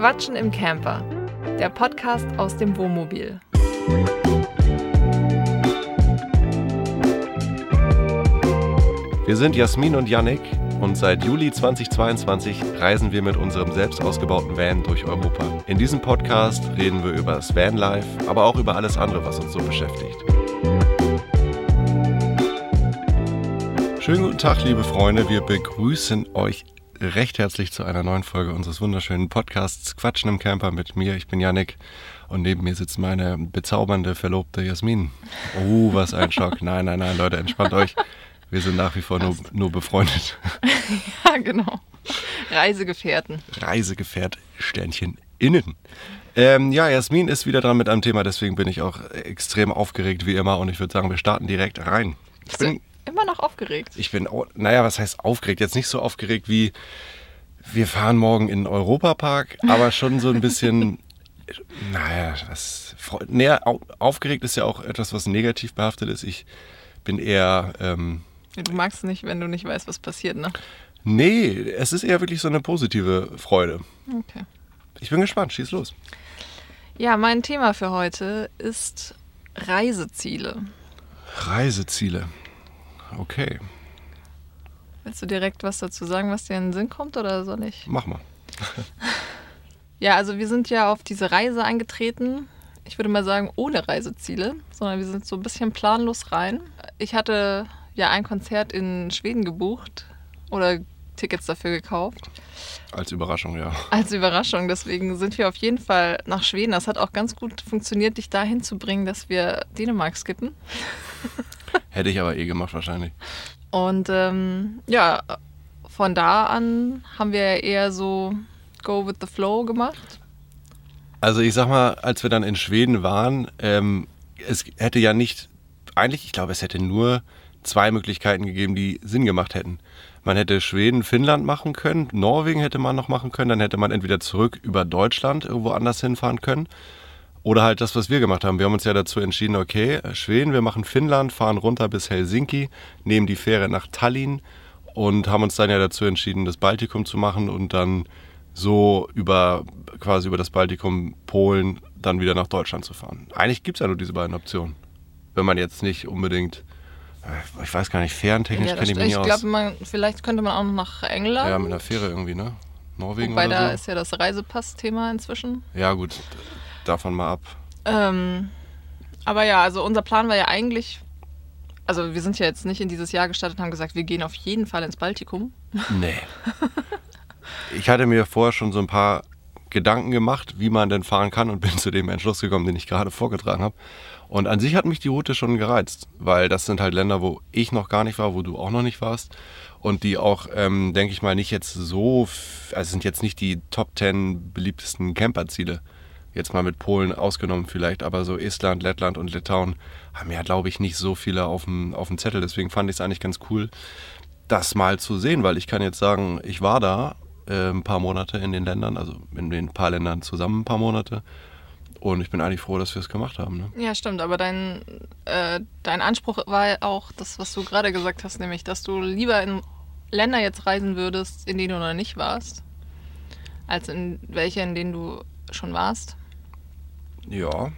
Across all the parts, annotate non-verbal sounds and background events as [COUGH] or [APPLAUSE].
Quatschen im Camper, der Podcast aus dem Wohnmobil. Wir sind Jasmin und Yannick und seit Juli 2022 reisen wir mit unserem selbst ausgebauten Van durch Europa. In diesem Podcast reden wir über das Vanlife, aber auch über alles andere, was uns so beschäftigt. Schönen guten Tag, liebe Freunde. Wir begrüßen euch recht herzlich zu einer neuen Folge unseres wunderschönen Podcasts Quatschen im Camper mit mir. Ich bin Yannick und neben mir sitzt meine bezaubernde Verlobte Jasmin. Oh, was ein Schock. [LAUGHS] Nein, nein, nein, Leute, entspannt euch. Wir sind nach wie vor nur, nur befreundet. [LAUGHS] ja, genau. Reisegefährten. Reisegefährt Sternchen innen. Ähm, ja, Jasmin ist wieder dran mit einem Thema, deswegen bin ich auch extrem aufgeregt wie immer und ich würde sagen, wir starten direkt rein. Ich bin immer noch aufgeregt. Ich bin, naja, was heißt aufgeregt? Jetzt nicht so aufgeregt wie wir fahren morgen in den Europapark, aber schon so ein bisschen, [LAUGHS] naja, was, näher, aufgeregt ist ja auch etwas, was negativ behaftet ist. Ich bin eher, ähm, Du magst nicht, wenn du nicht weißt, was passiert, ne? Nee, es ist eher wirklich so eine positive Freude. Okay. Ich bin gespannt, schieß los. Ja, mein Thema für heute ist Reiseziele. Reiseziele. Okay. Willst du direkt was dazu sagen, was dir in den Sinn kommt oder soll ich? Mach mal. [LAUGHS] ja, also wir sind ja auf diese Reise eingetreten. Ich würde mal sagen, ohne Reiseziele, sondern wir sind so ein bisschen planlos rein. Ich hatte ja ein Konzert in Schweden gebucht oder Tickets dafür gekauft. Als Überraschung, ja. Als Überraschung. Deswegen sind wir auf jeden Fall nach Schweden. Das hat auch ganz gut funktioniert, dich dahin zu bringen, dass wir Dänemark skippen. [LAUGHS] Hätte ich aber eh gemacht wahrscheinlich. Und ähm, ja, von da an haben wir eher so Go with the Flow gemacht. Also ich sag mal, als wir dann in Schweden waren, ähm, es hätte ja nicht, eigentlich, ich glaube, es hätte nur zwei Möglichkeiten gegeben, die Sinn gemacht hätten. Man hätte Schweden, Finnland machen können, Norwegen hätte man noch machen können, dann hätte man entweder zurück über Deutschland irgendwo anders hinfahren können oder halt das, was wir gemacht haben. Wir haben uns ja dazu entschieden, okay, Schweden, wir machen Finnland, fahren runter bis Helsinki, nehmen die Fähre nach Tallinn und haben uns dann ja dazu entschieden, das Baltikum zu machen und dann so über quasi über das Baltikum, Polen, dann wieder nach Deutschland zu fahren. Eigentlich gibt es ja nur diese beiden Optionen. Wenn man jetzt nicht unbedingt äh, ich weiß gar nicht, fährentechnisch ja, kenne ich mich nicht aus. Ich glaube, vielleicht könnte man auch noch nach England. Ja, mit einer Fähre irgendwie, ne? Norwegen Wobei da so. ist ja das Reisepass-Thema inzwischen. Ja, gut, davon mal ab. Ähm, aber ja, also unser Plan war ja eigentlich, also wir sind ja jetzt nicht in dieses Jahr gestartet und haben gesagt, wir gehen auf jeden Fall ins Baltikum. Nee. ich hatte mir vorher schon so ein paar Gedanken gemacht, wie man denn fahren kann und bin [LAUGHS] zu dem Entschluss gekommen, den ich gerade vorgetragen habe. Und an sich hat mich die Route schon gereizt, weil das sind halt Länder, wo ich noch gar nicht war, wo du auch noch nicht warst. Und die auch, ähm, denke ich mal, nicht jetzt so, also sind jetzt nicht die Top 10 beliebtesten Camperziele. Jetzt mal mit Polen ausgenommen vielleicht, aber so Estland, Lettland und Litauen haben ja, glaube ich, nicht so viele auf dem, auf dem Zettel. Deswegen fand ich es eigentlich ganz cool, das mal zu sehen, weil ich kann jetzt sagen, ich war da äh, ein paar Monate in den Ländern, also in den paar Ländern zusammen ein paar Monate und ich bin eigentlich froh, dass wir es gemacht haben. Ne? Ja, stimmt. Aber dein, äh, dein Anspruch war auch das, was du gerade gesagt hast, nämlich, dass du lieber in Länder jetzt reisen würdest, in denen du noch nicht warst, als in welche, in denen du schon warst. Ja,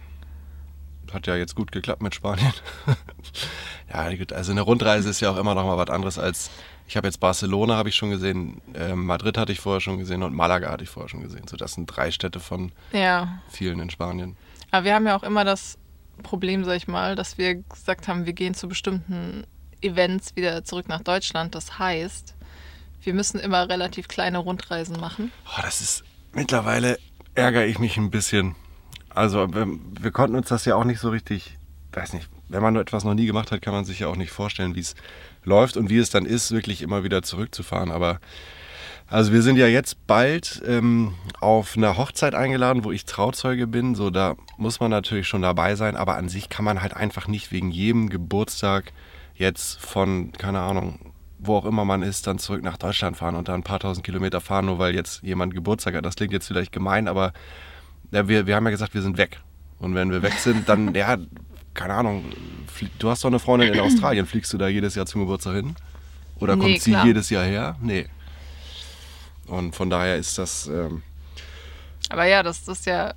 hat ja jetzt gut geklappt mit Spanien. [LAUGHS] ja, also eine Rundreise ist ja auch immer noch mal was anderes als ich habe jetzt Barcelona habe ich schon gesehen, äh, Madrid hatte ich vorher schon gesehen und Malaga hatte ich vorher schon gesehen. So, das sind drei Städte von ja. vielen in Spanien. Aber wir haben ja auch immer das Problem, sag ich mal, dass wir gesagt haben, wir gehen zu bestimmten Events wieder zurück nach Deutschland. Das heißt, wir müssen immer relativ kleine Rundreisen machen. Oh, das ist mittlerweile ärgere ich mich ein bisschen. Also wir, wir konnten uns das ja auch nicht so richtig, weiß nicht, wenn man etwas noch nie gemacht hat, kann man sich ja auch nicht vorstellen, wie es läuft und wie es dann ist, wirklich immer wieder zurückzufahren. Aber also wir sind ja jetzt bald ähm, auf einer Hochzeit eingeladen, wo ich Trauzeuge bin. So, da muss man natürlich schon dabei sein, aber an sich kann man halt einfach nicht wegen jedem Geburtstag jetzt von, keine Ahnung, wo auch immer man ist, dann zurück nach Deutschland fahren und dann ein paar tausend Kilometer fahren, nur weil jetzt jemand Geburtstag hat. Das klingt jetzt vielleicht gemein, aber ja, wir, wir haben ja gesagt, wir sind weg. Und wenn wir weg sind, dann, ja, keine Ahnung, du hast doch eine Freundin in Australien, fliegst du da jedes Jahr zum Geburtstag hin? Oder kommt nee, sie jedes Jahr her? Nee. Und von daher ist das. Ähm, Aber ja, das ist ja.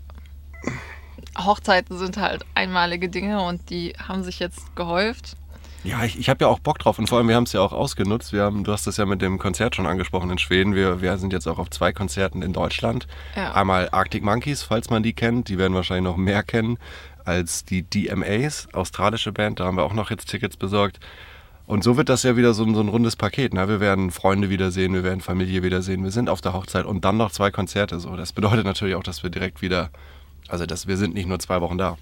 Hochzeiten sind halt einmalige Dinge und die haben sich jetzt gehäuft. Ja, ich, ich habe ja auch Bock drauf und vor allem, wir haben es ja auch ausgenutzt. Wir haben, du hast das ja mit dem Konzert schon angesprochen in Schweden. Wir, wir sind jetzt auch auf zwei Konzerten in Deutschland. Ja. Einmal Arctic Monkeys, falls man die kennt. Die werden wahrscheinlich noch mehr kennen als die DMAs, australische Band. Da haben wir auch noch jetzt Tickets besorgt. Und so wird das ja wieder so, ein- so ein rundes Paket. Ne? Wir werden Freunde wiedersehen, wir werden Familie wiedersehen, wir sind auf der Hochzeit und dann noch zwei Konzerte. So. Das bedeutet natürlich auch, dass wir direkt wieder, also dass wir sind nicht nur zwei Wochen da.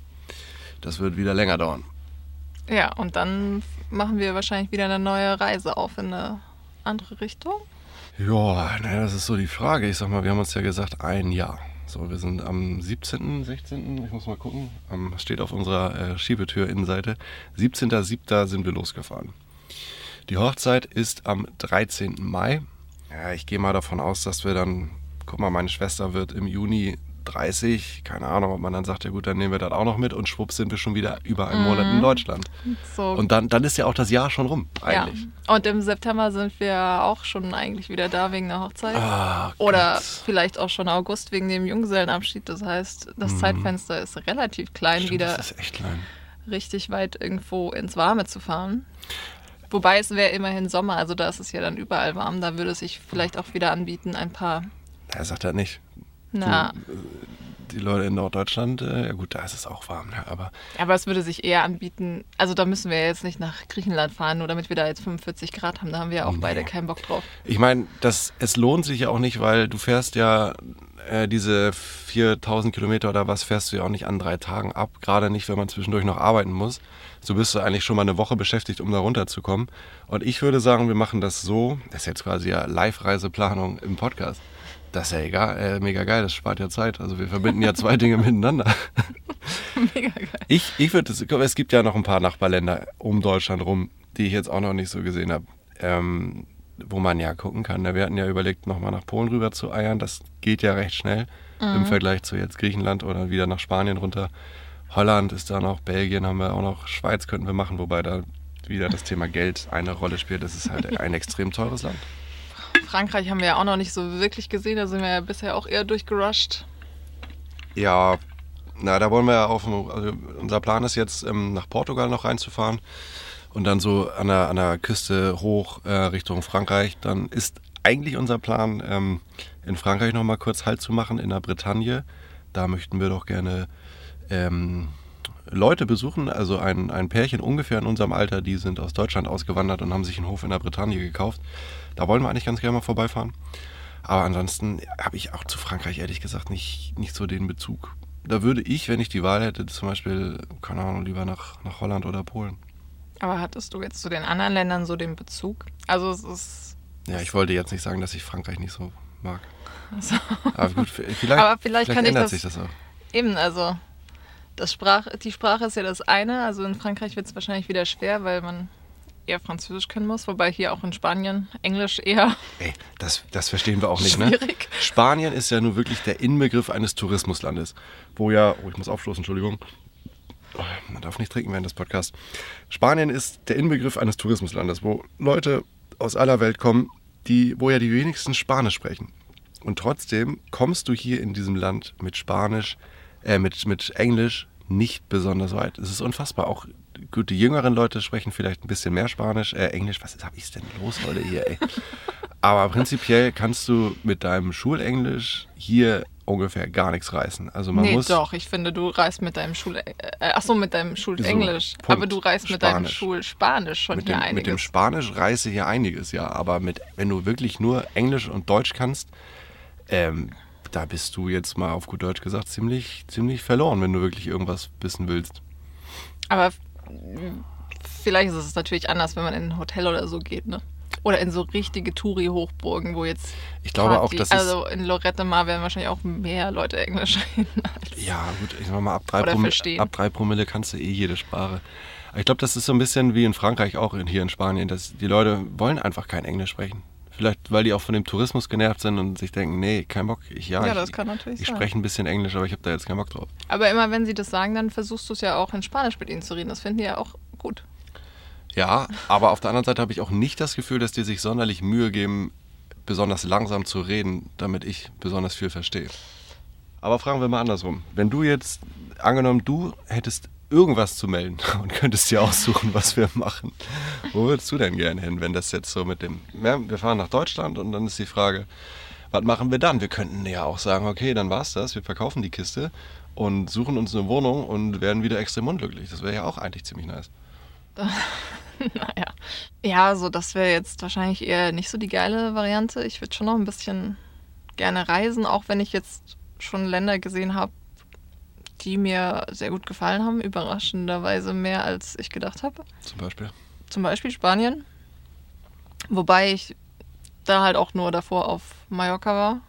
Das wird wieder länger dauern. Ja, und dann machen wir wahrscheinlich wieder eine neue Reise auf in eine andere Richtung. Ja, naja, das ist so die Frage. Ich sag mal, wir haben uns ja gesagt, ein Jahr. So, wir sind am 17., 16., ich muss mal gucken, am, steht auf unserer äh, Schiebetür-Innenseite. 17.07. sind wir losgefahren. Die Hochzeit ist am 13. Mai. Ja, ich gehe mal davon aus, dass wir dann, guck mal, meine Schwester wird im Juni 30. Keine Ahnung, ob man dann sagt, ja gut, dann nehmen wir das auch noch mit und schwupps sind wir schon wieder über einen Monat in Deutschland. So, Und dann, dann ist ja auch das Jahr schon rum, eigentlich. Ja. Und im September sind wir auch schon eigentlich wieder da wegen der Hochzeit. Ah, Oder Gott. vielleicht auch schon August wegen dem Junggesellenabschied. Das heißt, das Zeitfenster ist relativ klein, Mhm. Stimmt, wieder Das ist echt klein. richtig weit irgendwo ins Warme zu fahren. Wobei es wäre immerhin Sommer, also da ist es ja dann überall warm. Da würde es sich vielleicht auch wieder anbieten, ein paar, Er sagt er nicht. Na, Die Leute in Norddeutschland, äh, ja gut, da ist es auch warm, ne? aber aber es würde sich eher anbieten, also da müssen wir ja jetzt nicht nach Griechenland fahren, nur damit wir da jetzt 45 Grad haben. Da haben wir ja auch beide keinen Bock drauf. ich meine, es lohnt sich ja auch nicht, weil du fährst ja äh, diese 4000 Kilometer oder was fährst du ja auch nicht an drei Tagen ab, gerade nicht, wenn man zwischendurch noch arbeiten muss. So bist du eigentlich schon mal eine Woche beschäftigt, um da runterzukommen. Und ich würde sagen, wir machen das so, das ist jetzt quasi ja Live-Reiseplanung im Podcast. Das ist ja egal, äh, mega geil, das spart ja Zeit. Also wir verbinden ja zwei [LAUGHS] Dinge miteinander. [LAUGHS] Mega geil. Ich, ich würde, es es gibt ja noch ein paar Nachbarländer um Deutschland rum, die ich jetzt auch noch nicht so gesehen habe, ähm, wo man ja gucken kann. ne? Wir hatten ja überlegt, nochmal nach Polen rüber zu eiern. Das geht ja recht schnell im Vergleich zu jetzt Griechenland oder wieder nach Spanien runter. Holland ist da noch, Belgien haben wir auch noch, Schweiz könnten wir machen, wobei da wieder das Thema Geld eine Rolle spielt. Das ist halt [LAUGHS] ein extrem teures Land. Frankreich haben wir ja auch noch nicht so wirklich gesehen, da sind wir ja bisher auch eher durchgerusht. Ja, na, da wollen wir ja auf, also unser Plan ist jetzt, ähm, nach Portugal noch reinzufahren und dann so an der, an der Küste hoch äh, Richtung Frankreich. Dann ist eigentlich unser Plan, ähm, in Frankreich noch mal kurz Halt zu machen, in der Bretagne. Da möchten wir doch gerne ähm, Leute besuchen, also ein, ein Pärchen ungefähr in unserem Alter, die sind aus Deutschland ausgewandert und haben sich einen Hof in der Bretagne gekauft. Da wollen wir eigentlich ganz gerne mal vorbeifahren. Aber ansonsten habe ich auch zu Frankreich ehrlich gesagt nicht, nicht so den Bezug. Da würde ich, wenn ich die Wahl hätte, zum Beispiel, keine Ahnung, lieber nach, nach Holland oder Polen. Aber hattest du jetzt zu den anderen Ländern so den Bezug? Also es ist. Ja, ich wollte jetzt nicht sagen, dass ich Frankreich nicht so mag. Also, Aber gut, vielleicht, Aber vielleicht kann ich ändert das- sich das auch. eben, also das Sprach, die Sprache ist ja das eine. Also in Frankreich wird es wahrscheinlich wieder schwer, weil man eher Französisch können muss. Wobei hier auch in Spanien Englisch eher Ey, das, das verstehen wir auch nicht, ne? schwierig. Spanien ist ja nur wirklich der Inbegriff eines Tourismuslandes, wo ja, oh, ich muss aufstoßen, Entschuldigung. Oh, Man darf nicht trinken während des Podcasts. Spanien ist der Inbegriff eines Tourismuslandes, wo Leute aus aller Welt kommen, die, wo ja die wenigsten Spanisch sprechen. Und trotzdem kommst du hier in diesem Land mit Spanisch, äh, mit, mit Englisch nicht besonders weit. Es ist unfassbar. Auch gut, die jüngeren Leute sprechen vielleicht ein bisschen mehr Spanisch, äh, Englisch. Was habe ich denn los heute hier, ey? [LAUGHS] Aber prinzipiell kannst du mit deinem Schulenglisch hier ungefähr gar nichts reißen. Also man nee, muss doch, ich finde, du reist mit deinem Schul... Äh, ach so, mit deinem Schulenglisch. Punkt. Aber du reist mit deinem Spanisch. Schulspanisch schon mit hier dem, einiges. mit dem Spanisch reiße hier einiges, ja. Aber mit, wenn du wirklich nur Englisch und Deutsch kannst, ähm, da bist du jetzt mal auf gut Deutsch gesagt ziemlich, ziemlich verloren, wenn du wirklich irgendwas wissen willst. Aber vielleicht ist es natürlich anders, wenn man in ein Hotel oder so geht, ne? Oder in so richtige Touri-Hochburgen, wo jetzt. Ich glaube auch, Party- das ist- Also in Lorette Mar werden wahrscheinlich auch mehr Leute Englisch reden. [LAUGHS] Als Ja, gut, ich sag mal, ab drei, Promille, ab drei Promille kannst du eh jede Sprache. Ich glaube, das ist so ein bisschen wie in Frankreich, auch in, hier in Spanien, dass die Leute wollen einfach kein Englisch sprechen. Vielleicht, weil die auch von dem Tourismus genervt sind und sich denken, nee, kein Bock. Ich, ja, Ja, ich, das kann natürlich Ich spreche ein bisschen Englisch, aber ich habe da jetzt keinen Bock drauf. Aber immer wenn sie das sagen, dann versuchst du es ja auch in Spanisch mit ihnen zu reden. Das finden die ja auch gut. Ja, aber auf der anderen Seite habe ich auch nicht das Gefühl, dass die sich sonderlich Mühe geben, besonders langsam zu reden, damit ich besonders viel verstehe. Aber fragen wir mal andersrum. Wenn du jetzt, angenommen, du hättest irgendwas zu melden [LAUGHS] und könntest dir aussuchen, was wir machen, wo würdest du denn gerne hin, wenn das jetzt so mit dem, ja, wir fahren nach Deutschland und dann ist die Frage, was machen wir dann? Wir könnten ja auch sagen, okay, dann war's das, wir verkaufen die Kiste und suchen uns eine Wohnung und werden wieder extrem unglücklich. Das wäre ja auch eigentlich ziemlich nice. [LAUGHS] naja. Ja, also das wäre jetzt wahrscheinlich eher nicht so die geile Variante. Ich würde schon noch ein bisschen gerne reisen, auch wenn ich jetzt schon Länder gesehen habe, die mir sehr gut gefallen haben. Überraschenderweise mehr, als ich gedacht habe. Zum Beispiel? Zum Beispiel Spanien. Wobei ich da halt auch nur davor auf Mallorca war.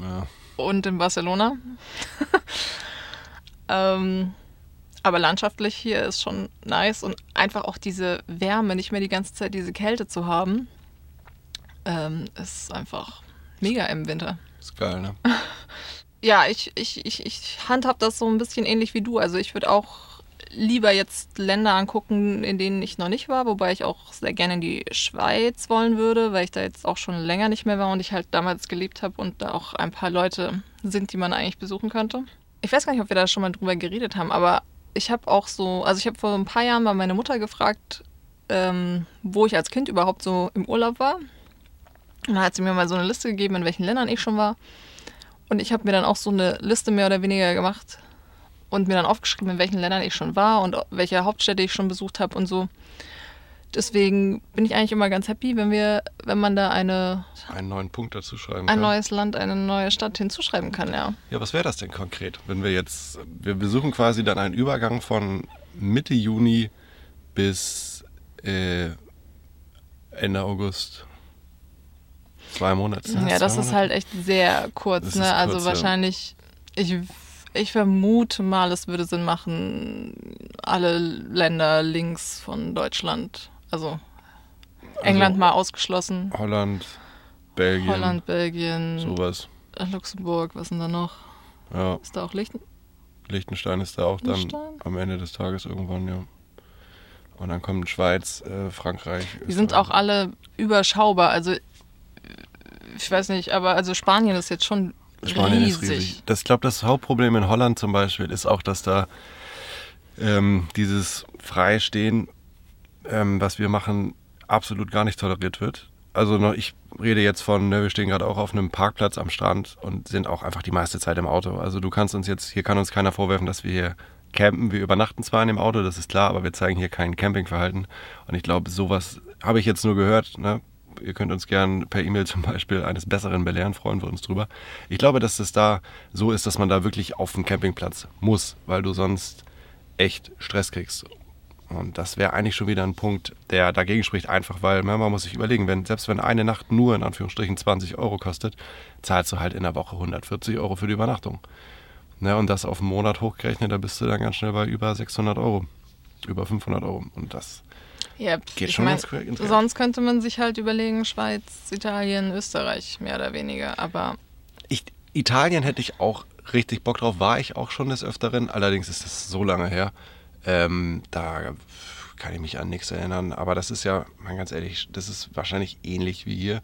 Ja. Und in Barcelona. [LAUGHS] ähm, aber landschaftlich hier ist schon nice und einfach auch diese Wärme, nicht mehr die ganze Zeit diese Kälte zu haben, ähm, ist einfach mega im Winter. Ist geil, ne? [LAUGHS] ja, ich, ich, ich, ich handhab das so ein bisschen ähnlich wie du. Also ich würde auch lieber jetzt Länder angucken, in denen ich noch nicht war, wobei ich auch sehr gerne in die Schweiz wollen würde, weil ich da jetzt auch schon länger nicht mehr war und ich halt damals gelebt habe und da auch ein paar Leute sind, die man eigentlich besuchen könnte. Ich weiß gar nicht, ob wir da schon mal drüber geredet haben, aber ich habe auch so, also ich habe vor ein paar Jahren mal meine Mutter gefragt, ähm, wo ich als Kind überhaupt so im Urlaub war. Und da hat sie mir mal so eine Liste gegeben, in welchen Ländern ich schon war. Und ich habe mir dann auch so eine Liste mehr oder weniger gemacht und mir dann aufgeschrieben, in welchen Ländern ich schon war und welche Hauptstädte ich schon besucht habe und so. Deswegen bin ich eigentlich immer ganz happy, wenn wir, wenn man da eine einen neuen Punkt dazu schreiben ein kann. neues Land, eine neue Stadt hinzuschreiben kann, ja. Ja, was wäre das denn konkret, wenn wir jetzt, wir besuchen quasi dann einen Übergang von Mitte Juni bis äh, Ende August. Zwei Monate. Ja, das ist halt echt sehr kurz, ne? also kurz, ja. wahrscheinlich, ich, ich vermute mal, es würde Sinn machen, alle Länder links von Deutschland, also England mal ausgeschlossen, Holland, Belgien, Holland, Belgien, sowas. Luxemburg, was sind da noch? Ja, Ist da auch Lichten? Liechtenstein ist da auch dann am Ende des Tages irgendwann, ja. Und dann kommt Schweiz, äh, Frankreich. Die sind auch alle überschaubar, also ich weiß nicht, aber also Spanien ist jetzt schon Spanien riesig. ist riesig. Das, ich glaube, das Hauptproblem in Holland zum Beispiel ist auch, dass da ähm, dieses Freistehen, ähm, was wir machen, absolut gar nicht toleriert wird. Also noch, ich rede jetzt von, ne, wir stehen gerade auch auf einem Parkplatz am Strand und sind auch einfach die meiste Zeit im Auto. Also du kannst uns jetzt, hier kann uns keiner vorwerfen, dass wir hier campen. Wir übernachten zwar in dem Auto, das ist klar, aber wir zeigen hier kein Campingverhalten. Und ich glaube, sowas habe ich jetzt nur gehört. Ne? Ihr könnt uns gern per E-Mail zum Beispiel eines Besseren belehren, freuen wir uns drüber. Ich glaube, dass es da so ist, dass man da wirklich auf den Campingplatz muss, weil du sonst echt Stress kriegst. Und das wäre eigentlich schon wieder ein Punkt, der dagegen spricht, einfach weil ne, man muss sich überlegen, wenn, selbst wenn eine Nacht nur in Anführungsstrichen 20 Euro kostet, zahlst du halt in der Woche 140 Euro für die Übernachtung. Ne, und das auf einen Monat hochgerechnet, da bist du dann ganz schnell bei über 600 Euro, über 500 Euro. Und das Ja, Geht schon mein, ins sonst könnte man sich halt überlegen, Schweiz, Italien, Österreich, mehr oder weniger. Aber Ich, Italien hätte ich auch richtig Bock drauf, war ich auch schon des Öfteren, allerdings ist das so lange her. Ähm, da kann ich mich an nichts erinnern, aber das ist ja, mal ganz ehrlich, das ist wahrscheinlich ähnlich wie hier.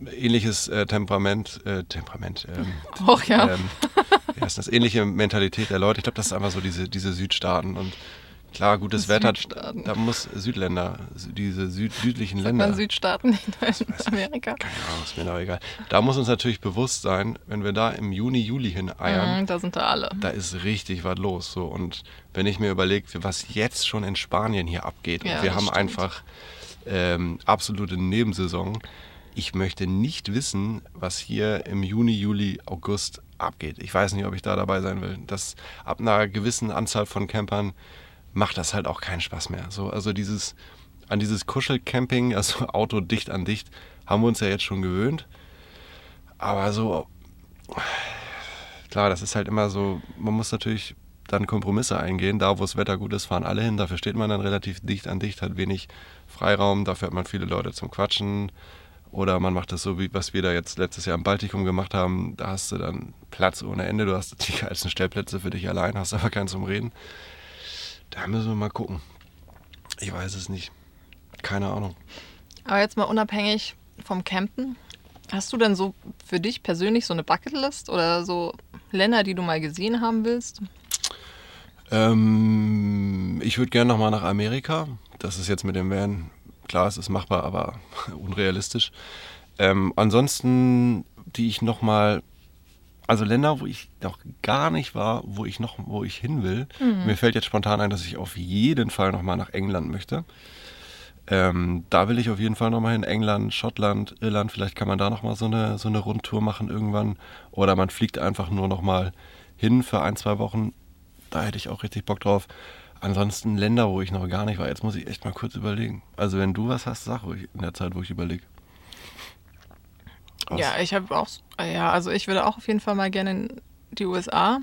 Ähnliches äh, Temperament, äh, Temperament, ähm, [LAUGHS] auch ja. ähm, ja, ist das ähnliche Mentalität der Leute. Ich glaube, das ist einfach so diese, diese Südstaaten und klar, gutes Wetter, Südstaaten. da muss Südländer, diese süd, südlichen Länder. man Südstaaten nicht in Amerika. Keine Ahnung, ist mir doch egal. Da muss uns natürlich bewusst sein, wenn wir da im Juni, Juli hin eiern, Mhm, da sind da alle. da ist richtig was los. So. Und wenn ich mir überlege, was jetzt schon in Spanien hier abgeht, Ja, und wir haben stimmt. einfach ähm, absolute Nebensaison. Ich möchte nicht wissen, was hier im Juni, Juli, August abgeht. Ich weiß nicht, ob ich da dabei sein will. Das ab einer gewissen Anzahl von Campern macht das halt auch keinen Spaß mehr. So, also dieses an dieses Kuschelcamping, [LAUGHS] also Auto dicht an dicht, haben wir uns ja jetzt schon gewöhnt. Aber so klar, das ist halt immer so, man muss natürlich dann Kompromisse eingehen. Da, wo das Wetter gut ist, fahren alle hin. Dafür steht man dann relativ dicht an dicht, hat wenig Freiraum. Dafür hat man viele Leute zum Quatschen. Oder man macht das so, wie was wir da jetzt letztes Jahr im Baltikum gemacht haben. Da hast du dann Platz ohne Ende. Du hast die [LAUGHS] geilsten Stellplätze für dich allein, hast aber keinen zum Reden. Da müssen wir mal gucken. Ich weiß es nicht. Keine Ahnung. Aber jetzt mal unabhängig vom Campen, hast du denn so für dich persönlich so eine Bucketlist oder so Länder, die du mal gesehen haben willst? Ähm, ich würde gerne nochmal nach Amerika. Das ist jetzt mit dem Van, klar, es ist machbar, aber [LAUGHS] unrealistisch. Ähm, ansonsten, die ich nochmal, also Länder, wo ich noch gar nicht war, wo ich noch, wo ich hin will. Mhm. Mir fällt jetzt spontan ein, dass ich auf jeden Fall nochmal nach England möchte. Ähm, da will ich auf jeden Fall nochmal hin. England, Schottland, Irland. Vielleicht kann man da nochmal so eine, so eine Rundtour machen irgendwann. Oder man fliegt einfach nur nochmal hin für ein, zwei Wochen. Da hätte ich auch richtig Bock drauf. Ansonsten Länder, wo ich noch gar nicht war. Jetzt muss ich echt mal kurz überlegen. Also wenn du was hast, sag ruhig in der Zeit, wo ich überlege. Was? Ja, ich habe auch, ja, also ich würde auch auf jeden Fall mal gerne in die USA.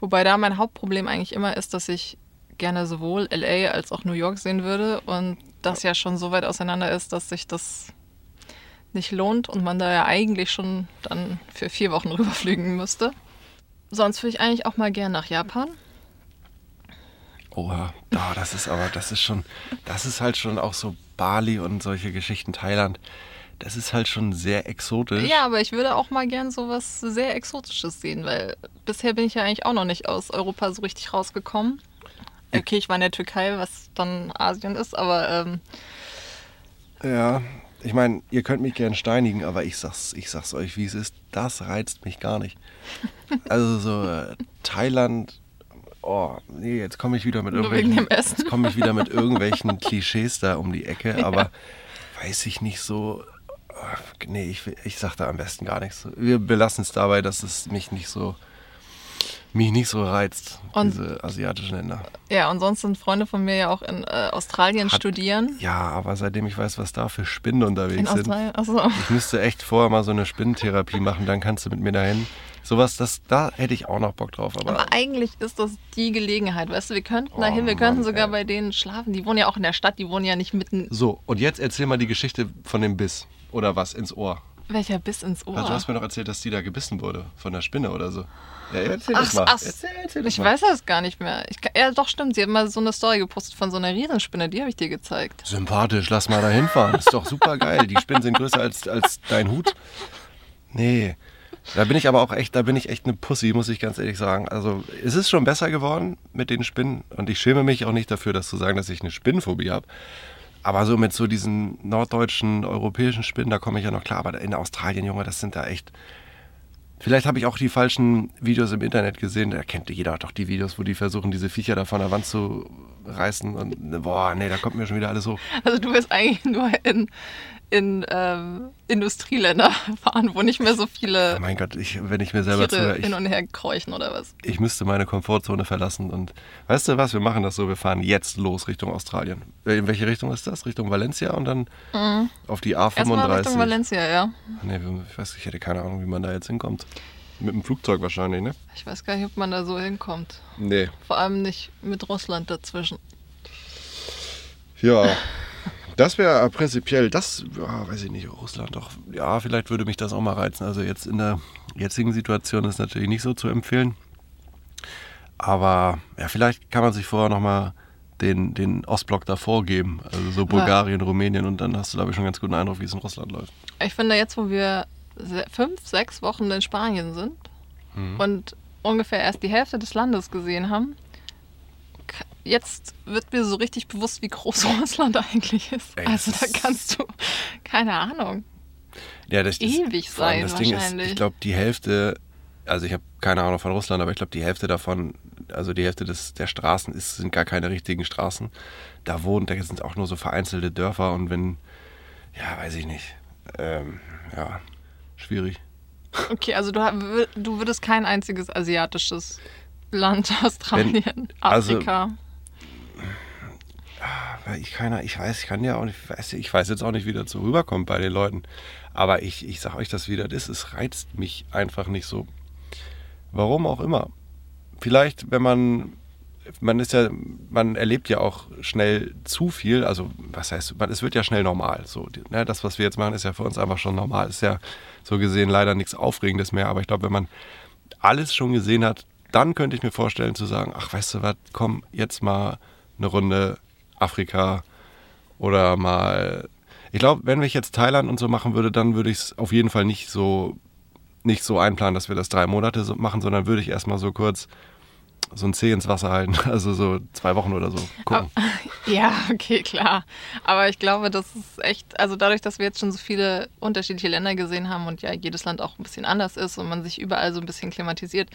Wobei da mein Hauptproblem eigentlich immer ist, dass ich gerne sowohl LA als auch New York sehen würde und das ja schon so weit auseinander ist, dass sich das nicht lohnt und man da ja eigentlich schon dann für vier Wochen [LAUGHS] rüberfliegen müsste. Sonst würde ich eigentlich auch mal gerne nach Japan. Oha, da, das ist aber, das ist schon, das ist halt schon auch so Bali und solche Geschichten, Thailand. Das ist halt schon sehr exotisch. Ja, aber ich würde auch mal gern so was sehr Exotisches sehen, weil bisher bin ich ja eigentlich auch noch nicht aus Europa so richtig rausgekommen. Okay, ich war in der Türkei, was dann Asien ist, aber ähm, Ja, ich meine, ihr könnt mich gern steinigen, aber ich sag's, ich sag's euch, wie es ist. Das reizt mich gar nicht. [LAUGHS] Also so äh, Thailand. Oh, nee, jetzt komme ich wieder mit Nur irgendwelchen, jetzt komme ich wieder mit [LAUGHS] irgendwelchen Klischees da um die Ecke, aber weiß ich nicht so. Nee, ich, ich sag da am besten gar nichts. Wir belassen es dabei, dass es mich nicht so mich nicht so reizt, Und- diese asiatischen Länder. ja, und sonst sind Freunde von mir ja auch in äh, Australien Hat- studieren. Ja, aber seitdem ich weiß, was da für Spinnen unterwegs In sind, Australien, achso. Ich müsste echt vorher mal so eine Spinnentherapie machen, dann kannst du mit mir dahin. Sowas, das, da hätte ich auch noch Bock drauf. Aber, Aber eigentlich ist das die Gelegenheit, weißt du, wir könnten Oh, dahin, wir könnten Mann, sogar ey. bei denen schlafen. Die wohnen ja auch in der Stadt, die wohnen ja nicht mitten. so, und jetzt erzähl mal die Geschichte von dem Biss. Oder was, ins Ohr. Welcher Biss ins Ohr? Also, du hast mir noch erzählt, dass die da gebissen wurde von der Spinne oder so. Ja, erzähl Ach, das mal. ach, erzähl, erzähl ich mal. weiß das gar nicht mehr. Ich, ja, doch, stimmt. Sie hat mal so eine Story gepostet von so einer Riesenspinne, die habe ich dir gezeigt. Sympathisch, lass mal da hinfahren. Ist doch super geil. Die Spinnen sind größer als, als dein Hut. Nee. Da bin ich aber auch echt, da bin ich echt eine Pussy, muss ich ganz ehrlich sagen. Also es ist schon besser geworden mit den Spinnen und ich schäme mich auch nicht dafür, das zu sagen, dass ich eine Spinnenphobie habe. Aber so mit so diesen norddeutschen, europäischen Spinnen, da komme ich ja noch klar. Aber in Australien, Junge, das sind da echt. Vielleicht habe ich auch die falschen Videos im Internet gesehen. Da kennt jeder doch die Videos, wo die versuchen, diese Viecher da von der Wand zu reißen. Und boah, nee, da kommt mir schon wieder alles hoch. Also du willst eigentlich nur in, in ähm, Industrieländer [LAUGHS] fahren, wo nicht mehr so viele Oh mein Gott, ich, wenn ich mir selber Tiere zuhöre, ich, hin und her kräuchen oder was. ich müsste meine Komfortzone verlassen. Und weißt du was, wir machen das so, wir fahren jetzt los Richtung Australien. Äh, In welche Richtung ist das? Richtung Valencia und dann auf die A35. Mhm. Erstmal Richtung Valencia, ja. Nee, ich weiß, ich hätte keine Ahnung, wie man da jetzt hinkommt. Mit dem Flugzeug wahrscheinlich, ne? Ich weiß gar nicht, ob man da so hinkommt. Nee. Vor allem nicht mit Russland dazwischen. Ja, das wäre prinzipiell, das, ja, weiß ich nicht, Russland doch. Ja, vielleicht würde mich das auch mal reizen. Also jetzt in der jetzigen Situation ist natürlich nicht so zu empfehlen. Aber ja, vielleicht kann man sich vorher nochmal den, den Ostblock davor geben. Also so Bulgarien, Rumänien und dann hast du, glaube ich, schon einen ganz guten Eindruck, wie es in Russland läuft. Ich finde, jetzt, wo wir fünf, sechs Wochen in Spanien sind Mhm. und ungefähr erst die Hälfte des Landes gesehen haben, jetzt wird mir so richtig bewusst, wie groß [LAUGHS] Russland eigentlich ist. Ey, also das da ist- kannst du, keine Ahnung. Ja, das Ewig vor allem sein das Ding ist, wahrscheinlich. ich glaube, die Hälfte, also ich habe keine Ahnung von Russland, aber ich glaube, die Hälfte davon, also die Hälfte des, der Straßen ist, sind gar keine richtigen Straßen. Da wohnen, da sind auch nur so vereinzelte Dörfer und wenn, ja, weiß ich nicht, ähm, ja, schwierig. Okay, also du, du würdest kein einziges asiatisches Land, Australien, also- Afrika. Weil ich keiner, ich weiß, ich kann ja auch nicht, ich weiß jetzt auch nicht, wie das so rüberkommt bei den Leuten. Aber ich, ich sag euch das, wie das. Es reizt mich einfach nicht so. Warum auch immer. Vielleicht, wenn man, man ist ja, man erlebt ja auch schnell zu viel. Also, was heißt, man, es wird ja schnell normal. So, ne, das, was wir jetzt machen, ist ja für uns einfach schon normal. Ist ja so gesehen leider nichts Aufregendes mehr. Aber ich glaube, wenn man alles schon gesehen hat, dann könnte ich mir vorstellen zu sagen, ach, weißt du was, komm, jetzt mal eine Runde Afrika oder mal. Ich glaube, wenn ich jetzt Thailand und so machen würde, dann würde ich es auf jeden Fall nicht so nicht so einplanen, dass wir das drei Monate so machen, sondern würde ich erstmal so kurz so ein Zeh ins Wasser halten, [LAUGHS] also so zwei Wochen oder so gucken. [LAUGHS] Ja, okay, klar. Aber ich glaube, das ist echt, also dadurch, dass wir jetzt schon so viele unterschiedliche Länder gesehen haben und ja jedes Land auch ein bisschen anders ist und man sich überall so ein bisschen klimatisiert,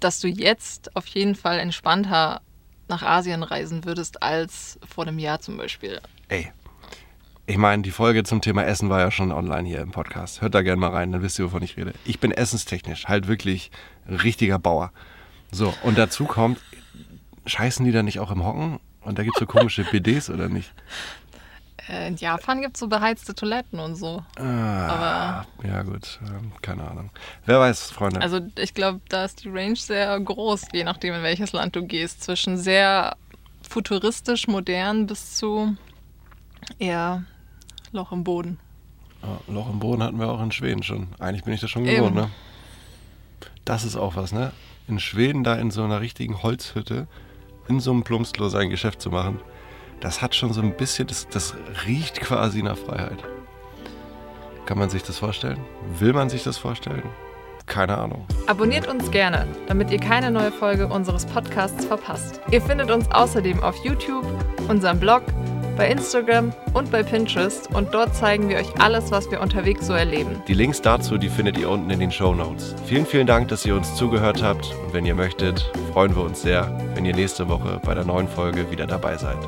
dass du jetzt auf jeden Fall entspannter nach Asien reisen würdest als vor einem Jahr zum Beispiel. Ey, ich meine, die Folge zum Thema Essen war ja schon online hier im Podcast. Hört da gerne mal rein, dann wisst ihr, wovon ich rede. Ich bin essenstechnisch halt wirklich richtiger Bauer. So, und dazu kommt, scheißen die da nicht auch im Hocken? Und da gibt es so komische BDs oder nicht? Äh, in Japan gibt es so beheizte Toiletten und so. Ah, Aber- ja gut, ähm, keine Ahnung. Wer weiß, Freunde. Also ich glaube, da ist die Range sehr groß, je nachdem, in welches Land du gehst. Zwischen sehr futuristisch, modern bis zu eher Loch im Boden. Ja, Loch im Boden hatten wir auch in Schweden schon. Eigentlich bin ich das schon gewohnt, ne? Das ist auch was, ne? In Schweden da in so einer richtigen Holzhütte in so einem Plumpsklo sein Geschäft zu machen, das hat schon so ein bisschen, das, das riecht quasi nach Freiheit. Kann man sich das vorstellen? Will man sich das vorstellen? Keine Ahnung. Abonniert uns gerne, damit ihr keine neue Folge unseres Podcasts verpasst. Ihr findet uns außerdem auf YouTube, unserem Blog, bei Instagram und bei Pinterest und dort zeigen wir euch alles, was wir unterwegs so erleben. Die Links dazu, die findet ihr unten in den Show Notes. Vielen, vielen Dank, dass ihr uns zugehört habt. Und wenn ihr möchtet, freuen wir uns sehr, wenn ihr nächste Woche bei der neuen Folge wieder dabei seid.